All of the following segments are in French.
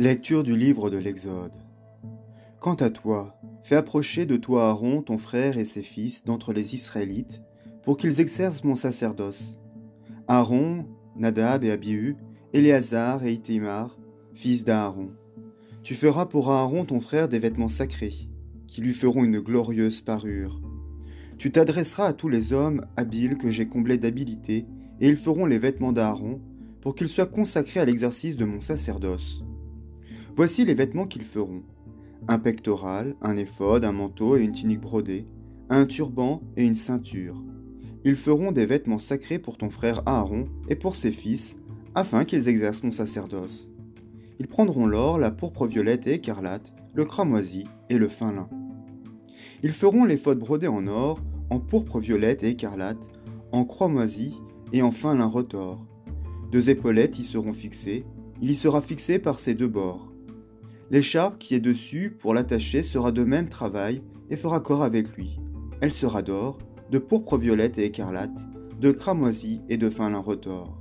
Lecture du livre de l'Exode. Quant à toi, fais approcher de toi Aaron, ton frère et ses fils, d'entre les Israélites, pour qu'ils exercent mon sacerdoce. Aaron, Nadab et Abihu, Éléazar et Ithémar, fils d'Aaron. Tu feras pour Aaron ton frère des vêtements sacrés, qui lui feront une glorieuse parure. Tu t'adresseras à tous les hommes habiles que j'ai comblés d'habileté, et ils feront les vêtements d'Aaron, pour qu'ils soient consacrés à l'exercice de mon sacerdoce. Voici les vêtements qu'ils feront. Un pectoral, un éphode, un manteau et une tunique brodée, un turban et une ceinture. Ils feront des vêtements sacrés pour ton frère Aaron et pour ses fils, afin qu'ils exercent mon sacerdoce. Ils prendront l'or, la pourpre violette et écarlate, le cramoisi et le fin lin. Ils feront l'éphode brodé en or, en pourpre violette et écarlate, en cramoisi et en fin lin retors. Deux épaulettes y seront fixées, il y sera fixé par ses deux bords. L'écharpe qui est dessus pour l'attacher sera de même travail et fera corps avec lui. Elle sera d'or, de pourpre violette et écarlate, de cramoisi et de fin lin retors.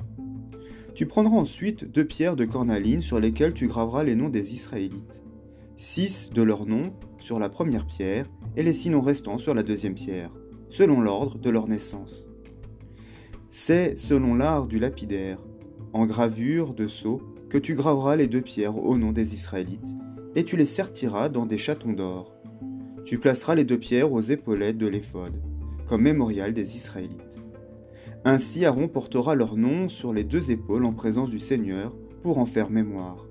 Tu prendras ensuite deux pierres de cornaline sur lesquelles tu graveras les noms des Israélites. Six de leurs noms sur la première pierre et les six noms restants sur la deuxième pierre, selon l'ordre de leur naissance. C'est selon l'art du lapidaire, en gravure de sceau, que tu graveras les deux pierres au nom des Israélites, et tu les sertiras dans des chatons d'or. Tu placeras les deux pierres aux épaulettes de l'éphod, comme mémorial des Israélites. Ainsi Aaron portera leur nom sur les deux épaules en présence du Seigneur, pour en faire mémoire.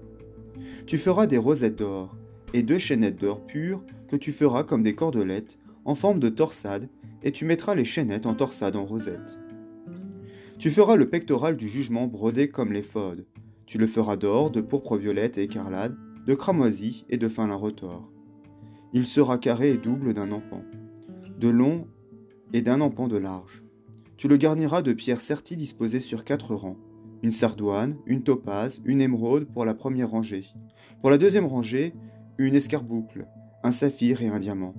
Tu feras des rosettes d'or, et deux chaînettes d'or pures que tu feras comme des cordelettes, en forme de torsade, et tu mettras les chaînettes en torsade en rosette. Tu feras le pectoral du jugement brodé comme l'éphod, tu le feras d'or, de pourpre violette et écarlate, de cramoisi et de fin lin retors. Il sera carré et double d'un empan, de long et d'un empan de large. Tu le garniras de pierres serties disposées sur quatre rangs, une sardoine, une topaze, une émeraude pour la première rangée. Pour la deuxième rangée, une escarboucle, un saphir et un diamant.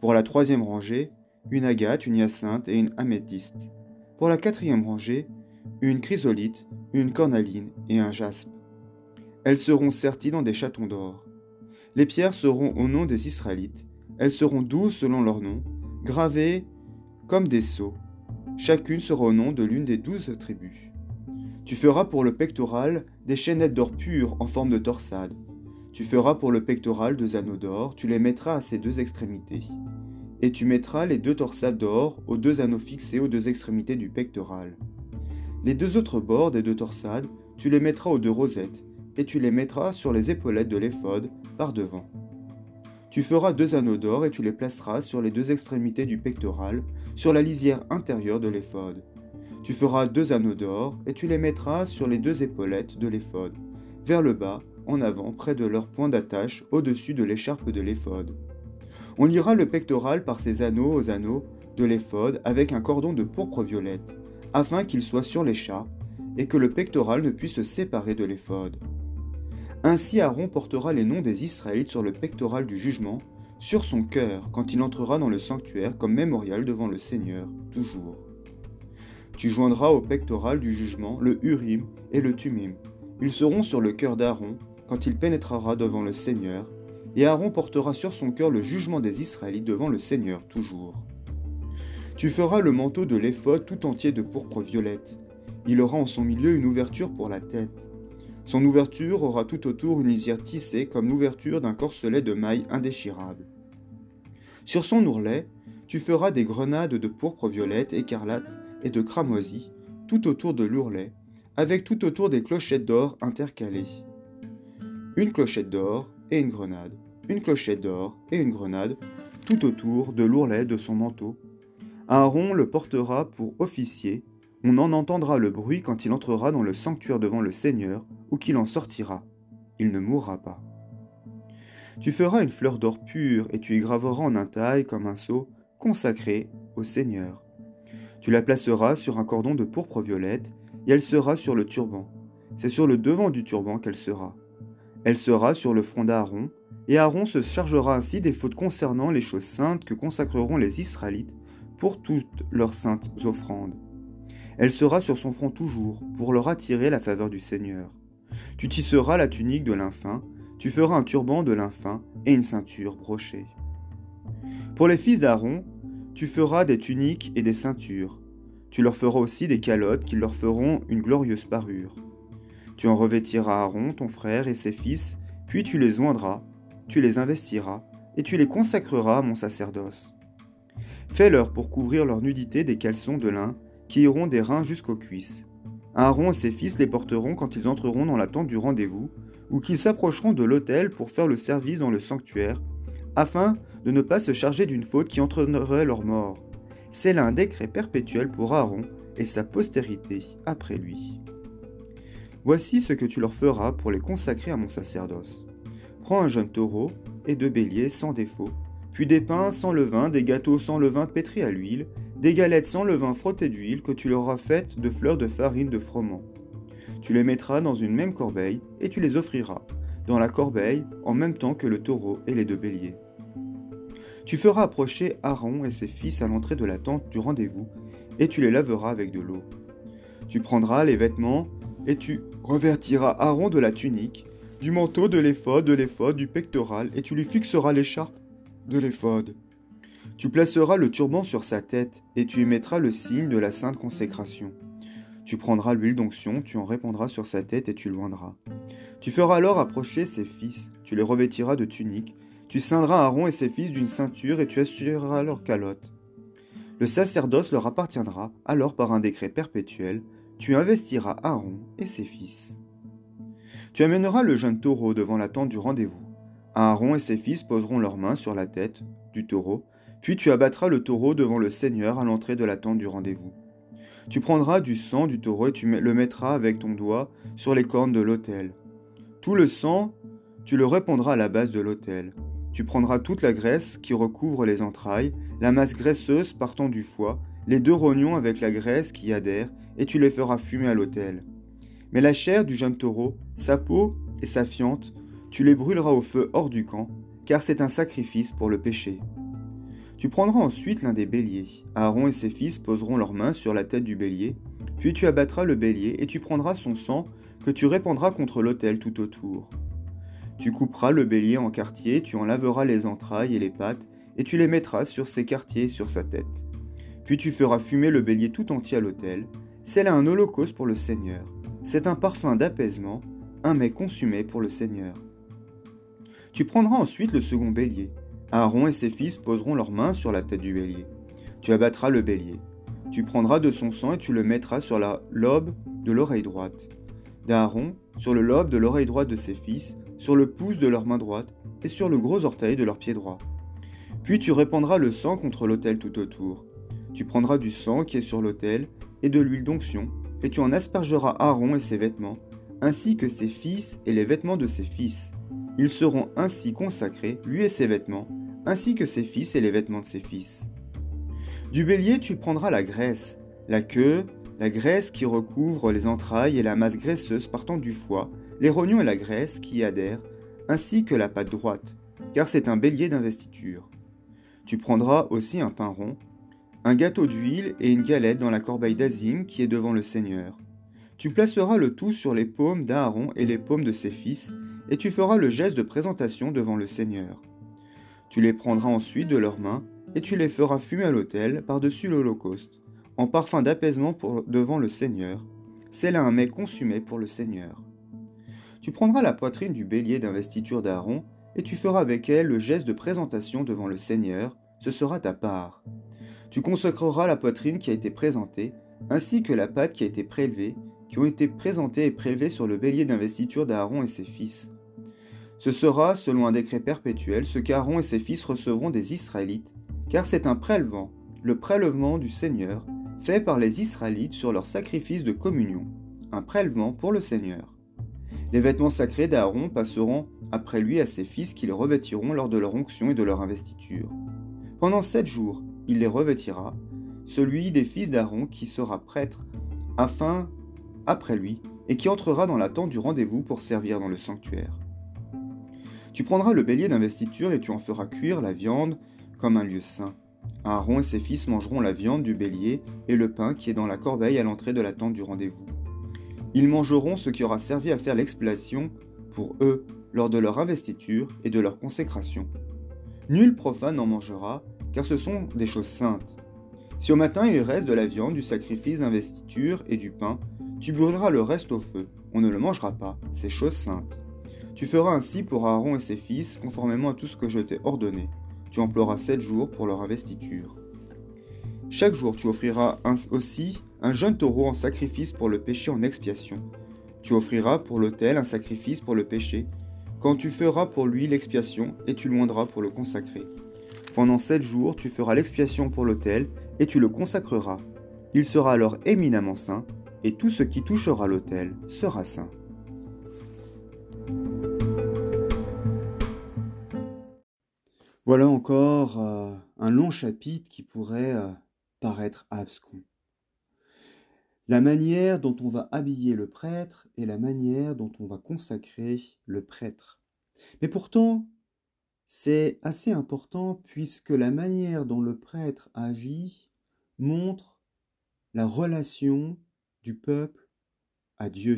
Pour la troisième rangée, une agate, une hyacinthe et une améthyste. Pour la quatrième rangée, une chrysolite, une cornaline et un jaspe. Elles seront serties dans des chatons d'or. Les pierres seront au nom des Israélites. Elles seront douze selon leur nom, gravées comme des sceaux. Chacune sera au nom de l'une des douze tribus. Tu feras pour le pectoral des chaînettes d'or pur en forme de torsade. Tu feras pour le pectoral deux anneaux d'or, tu les mettras à ses deux extrémités. Et tu mettras les deux torsades d'or aux deux anneaux fixés aux deux extrémités du pectoral. Les deux autres bords des deux torsades, tu les mettras aux deux rosettes, et tu les mettras sur les épaulettes de l'éphode par devant. Tu feras deux anneaux d'or et tu les placeras sur les deux extrémités du pectoral, sur la lisière intérieure de l'éphode. Tu feras deux anneaux d'or et tu les mettras sur les deux épaulettes de l'éphode, vers le bas, en avant, près de leur point d'attache, au-dessus de l'écharpe de l'éphode. On lira le pectoral par ses anneaux aux anneaux de l'éphode avec un cordon de pourpre violette afin qu'il soit sur l'écharpe et que le pectoral ne puisse se séparer de l'éphode. Ainsi Aaron portera les noms des Israélites sur le pectoral du jugement, sur son cœur, quand il entrera dans le sanctuaire comme mémorial devant le Seigneur, toujours. Tu joindras au pectoral du jugement le Urim et le Tumim. Ils seront sur le cœur d'Aaron quand il pénétrera devant le Seigneur, et Aaron portera sur son cœur le jugement des Israélites devant le Seigneur toujours. Tu feras le manteau de l'éphod tout entier de pourpre violette. Il aura en son milieu une ouverture pour la tête. Son ouverture aura tout autour une lisière tissée comme l'ouverture d'un corselet de mailles indéchirable. Sur son ourlet, tu feras des grenades de pourpre violette, écarlate et de cramoisi tout autour de l'ourlet, avec tout autour des clochettes d'or intercalées. Une clochette d'or et une grenade, une clochette d'or et une grenade tout autour de l'ourlet de son manteau Aaron le portera pour officier, on en entendra le bruit quand il entrera dans le sanctuaire devant le Seigneur, ou qu'il en sortira. Il ne mourra pas. Tu feras une fleur d'or pure, et tu y graveras en un taille comme un sceau, consacré au Seigneur. Tu la placeras sur un cordon de pourpre violette, et elle sera sur le turban. C'est sur le devant du turban qu'elle sera. Elle sera sur le front d'Aaron, et Aaron se chargera ainsi des fautes concernant les choses saintes que consacreront les Israélites pour toutes leurs saintes offrandes. Elle sera sur son front toujours, pour leur attirer la faveur du Seigneur. Tu tisseras la tunique de lin fin, tu feras un turban de lin fin et une ceinture brochée. Pour les fils d'Aaron, tu feras des tuniques et des ceintures. Tu leur feras aussi des calottes qui leur feront une glorieuse parure. Tu en revêtiras Aaron, ton frère et ses fils, puis tu les oindras, tu les investiras, et tu les consacreras à mon sacerdoce. Fais-leur pour couvrir leur nudité des caleçons de lin qui iront des reins jusqu'aux cuisses. Aaron et ses fils les porteront quand ils entreront dans la tente du rendez-vous, ou qu'ils s'approcheront de l'autel pour faire le service dans le sanctuaire, afin de ne pas se charger d'une faute qui entraînerait leur mort. C'est là un décret perpétuel pour Aaron et sa postérité après lui. Voici ce que tu leur feras pour les consacrer à mon sacerdoce. Prends un jeune taureau et deux béliers sans défaut, puis des pains sans levain, des gâteaux sans levain pétris à l'huile, des galettes sans levain frottées d'huile que tu leur auras faites de fleurs de farine de froment. Tu les mettras dans une même corbeille et tu les offriras dans la corbeille en même temps que le taureau et les deux béliers. Tu feras approcher Aaron et ses fils à l'entrée de la tente du rendez-vous, et tu les laveras avec de l'eau. Tu prendras les vêtements, et tu revêtiras Aaron de la tunique, du manteau, de l'éphod, de l'éphod, du pectoral, et tu lui fixeras l'écharpe de l'éphod. Tu placeras le turban sur sa tête, et tu y mettras le signe de la sainte consécration. Tu prendras l'huile d'onction, tu en répandras sur sa tête, et tu loindras. Tu feras alors approcher ses fils, tu les revêtiras de tuniques, tu ceindras Aaron et ses fils d'une ceinture et tu assureras leur calotte. Le sacerdoce leur appartiendra alors par un décret perpétuel. Tu investiras Aaron et ses fils. Tu amèneras le jeune taureau devant la tente du rendez-vous. Aaron et ses fils poseront leurs mains sur la tête du taureau, puis tu abattras le taureau devant le Seigneur à l'entrée de la tente du rendez-vous. Tu prendras du sang du taureau et tu le mettras avec ton doigt sur les cornes de l'autel. Tout le sang, tu le répandras à la base de l'autel. Tu prendras toute la graisse qui recouvre les entrailles, la masse graisseuse partant du foie, les deux rognons avec la graisse qui adhère, et tu les feras fumer à l'autel. Mais la chair du jeune taureau, sa peau et sa fiente, tu les brûleras au feu hors du camp, car c'est un sacrifice pour le péché. Tu prendras ensuite l'un des béliers. Aaron et ses fils poseront leurs mains sur la tête du bélier, puis tu abattras le bélier et tu prendras son sang que tu répandras contre l'autel tout autour. Tu couperas le bélier en quartiers, tu en laveras les entrailles et les pattes, et tu les mettras sur ses quartiers sur sa tête. Puis tu feras fumer le bélier tout entier à l'autel. C'est là un holocauste pour le Seigneur. C'est un parfum d'apaisement, un mets consumé pour le Seigneur. Tu prendras ensuite le second bélier. Aaron et ses fils poseront leurs mains sur la tête du bélier. Tu abattras le bélier. Tu prendras de son sang et tu le mettras sur la lobe de l'oreille droite. D'Aaron, sur le lobe de l'oreille droite de ses fils, sur le pouce de leur main droite et sur le gros orteil de leur pied droit. Puis tu répandras le sang contre l'autel tout autour. Tu prendras du sang qui est sur l'autel et de l'huile d'onction, et tu en aspergeras Aaron et ses vêtements, ainsi que ses fils et les vêtements de ses fils. Ils seront ainsi consacrés, lui et ses vêtements, ainsi que ses fils et les vêtements de ses fils. Du bélier tu prendras la graisse, la queue, la graisse qui recouvre les entrailles et la masse graisseuse partant du foie, les rognons et la graisse qui y adhèrent, ainsi que la pâte droite, car c'est un bélier d'investiture. Tu prendras aussi un pain rond, un gâteau d'huile et une galette dans la corbeille d'Azim qui est devant le Seigneur. Tu placeras le tout sur les paumes d'Aaron et les paumes de ses fils, et tu feras le geste de présentation devant le Seigneur. Tu les prendras ensuite de leurs mains, et tu les feras fumer à l'autel par-dessus l'Holocauste, en parfum d'apaisement devant le Seigneur. C'est là un mets consumé pour le Seigneur. Tu prendras la poitrine du bélier d'investiture d'Aaron, et tu feras avec elle le geste de présentation devant le Seigneur, ce sera ta part. Tu consacreras la poitrine qui a été présentée, ainsi que la pâte qui a été prélevée, qui ont été présentées et prélevées sur le bélier d'investiture d'Aaron et ses fils. Ce sera, selon un décret perpétuel, ce qu'Aaron et ses fils recevront des Israélites, car c'est un prélevement, le prélèvement du Seigneur, fait par les Israélites sur leur sacrifice de communion, un prélèvement pour le Seigneur. Les vêtements sacrés d'Aaron passeront après lui à ses fils qui les revêtiront lors de leur onction et de leur investiture. Pendant sept jours, il les revêtira, celui des fils d'Aaron qui sera prêtre, afin, après lui, et qui entrera dans la tente du rendez-vous pour servir dans le sanctuaire. Tu prendras le bélier d'investiture et tu en feras cuire la viande comme un lieu saint. Aaron et ses fils mangeront la viande du bélier et le pain qui est dans la corbeille à l'entrée de la tente du rendez-vous. Ils mangeront ce qui aura servi à faire l'expiation pour eux lors de leur investiture et de leur consécration. Nul profane n'en mangera, car ce sont des choses saintes. Si au matin il reste de la viande, du sacrifice d'investiture et du pain, tu brûleras le reste au feu. On ne le mangera pas, c'est chose sainte. Tu feras ainsi pour Aaron et ses fils, conformément à tout ce que je t'ai ordonné. Tu emploieras sept jours pour leur investiture. Chaque jour tu offriras aussi un jeune taureau en sacrifice pour le péché en expiation. Tu offriras pour l'autel un sacrifice pour le péché, quand tu feras pour lui l'expiation, et tu loindras pour le consacrer. Pendant sept jours tu feras l'expiation pour l'autel, et tu le consacreras. Il sera alors éminemment saint, et tout ce qui touchera l'autel sera saint. Voilà encore euh, un long chapitre qui pourrait euh, paraître abscon. La manière dont on va habiller le prêtre et la manière dont on va consacrer le prêtre. Mais pourtant, c'est assez important puisque la manière dont le prêtre agit montre la relation du peuple à Dieu.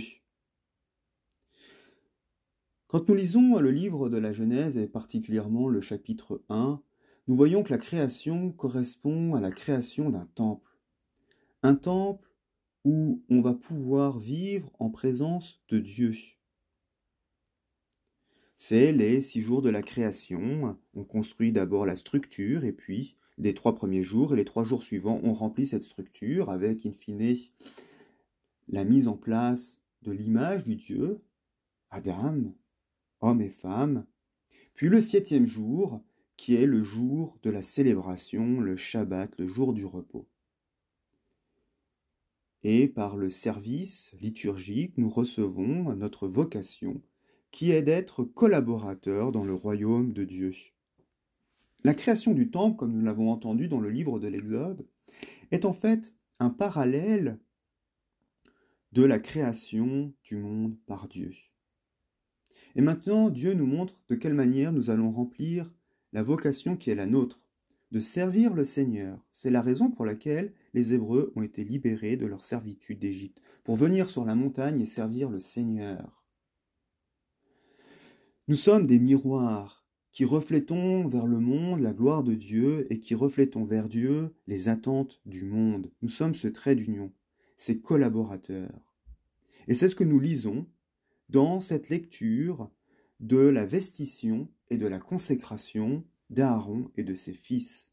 Quand nous lisons le livre de la Genèse et particulièrement le chapitre 1, nous voyons que la création correspond à la création d'un temple. Un temple où on va pouvoir vivre en présence de Dieu. C'est les six jours de la création. On construit d'abord la structure et puis les trois premiers jours et les trois jours suivants, on remplit cette structure avec, in fine, la mise en place de l'image du Dieu, Adam, hommes et femmes, puis le septième jour, qui est le jour de la célébration, le Shabbat, le jour du repos. Et par le service liturgique, nous recevons notre vocation, qui est d'être collaborateurs dans le royaume de Dieu. La création du temple, comme nous l'avons entendu dans le livre de l'Exode, est en fait un parallèle de la création du monde par Dieu. Et maintenant, Dieu nous montre de quelle manière nous allons remplir la vocation qui est la nôtre, de servir le Seigneur. C'est la raison pour laquelle les Hébreux ont été libérés de leur servitude d'Égypte, pour venir sur la montagne et servir le Seigneur. Nous sommes des miroirs qui reflétons vers le monde la gloire de Dieu et qui reflétons vers Dieu les attentes du monde. Nous sommes ce trait d'union, ces collaborateurs. Et c'est ce que nous lisons dans cette lecture de la vestition et de la consécration d'Aaron et de ses fils.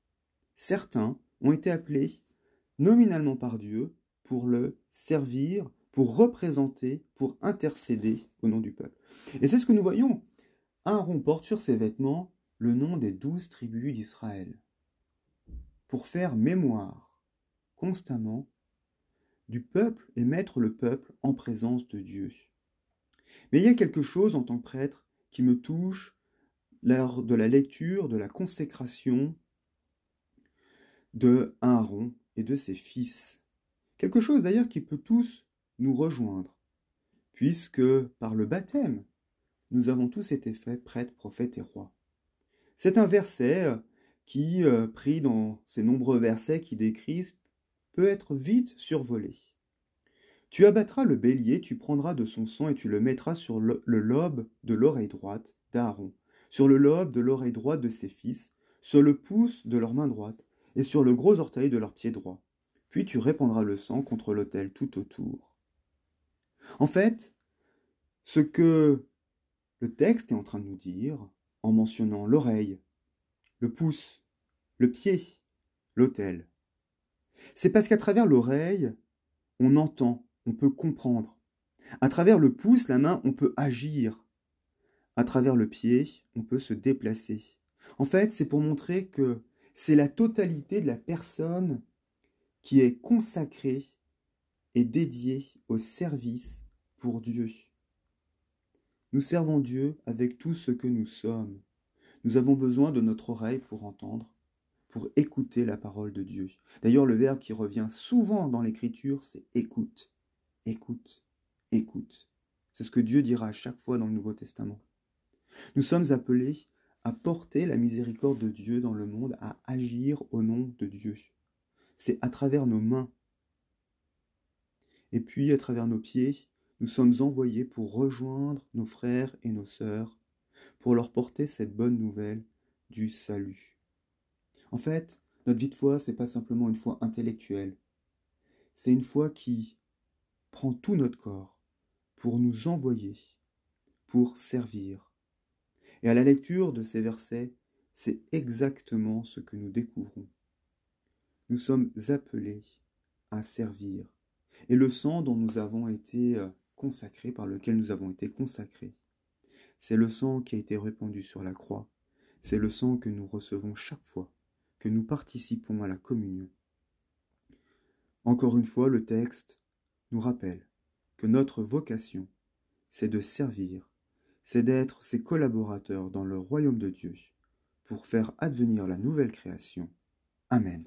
Certains ont été appelés nominalement par Dieu pour le servir, pour représenter, pour intercéder au nom du peuple. Et c'est ce que nous voyons. Aaron porte sur ses vêtements le nom des douze tribus d'Israël, pour faire mémoire constamment du peuple et mettre le peuple en présence de Dieu. Mais il y a quelque chose en tant que prêtre qui me touche lors de la lecture de la consécration de Aaron et de ses fils. Quelque chose d'ailleurs qui peut tous nous rejoindre, puisque par le baptême, nous avons tous été faits prêtres, prophètes et rois. C'est un verset euh, qui, euh, pris dans ces nombreux versets qui décrivent, peut être vite survolé. Tu abattras le bélier, tu prendras de son sang et tu le mettras sur le, lobe de l'oreille droite d'Aaron, sur le lobe de l'oreille droite de ses fils, sur le pouce de leur main droite et sur le gros orteil de leur pied droit. Puis tu répandras le sang contre l'autel tout autour. En fait, ce que le texte est en train de nous dire, en mentionnant l'oreille, le pouce, le pied, l'autel, c'est parce qu'à travers l'oreille, on entend, on peut comprendre. À travers le pouce, la main, on peut agir. À travers le pied, on peut se déplacer. En fait, c'est pour montrer que c'est la totalité de la personne qui est consacrée et dédiée au service pour Dieu. Nous servons Dieu avec tout ce que nous sommes. Nous avons besoin de notre oreille pour entendre, pour écouter la parole de Dieu. D'ailleurs, le verbe qui revient souvent dans l'Écriture, c'est écoute écoute, écoute. C'est ce que Dieu dira à chaque fois dans le Nouveau Testament. Nous sommes appelés à porter la miséricorde de Dieu dans le monde, à agir au nom de Dieu. C'est à travers nos mains. Et puis à travers nos pieds, nous sommes envoyés pour rejoindre nos frères et nos sœurs pour leur porter cette bonne nouvelle du salut. En fait, notre vie de foi, c'est pas simplement une foi intellectuelle. C'est une foi qui prend tout notre corps pour nous envoyer, pour servir. Et à la lecture de ces versets, c'est exactement ce que nous découvrons. Nous sommes appelés à servir. Et le sang dont nous avons été euh, consacrés, par lequel nous avons été consacrés, c'est le sang qui a été répandu sur la croix. C'est le sang que nous recevons chaque fois que nous participons à la communion. Encore une fois, le texte nous rappelle que notre vocation, c'est de servir, c'est d'être ses collaborateurs dans le royaume de Dieu pour faire advenir la nouvelle création. Amen.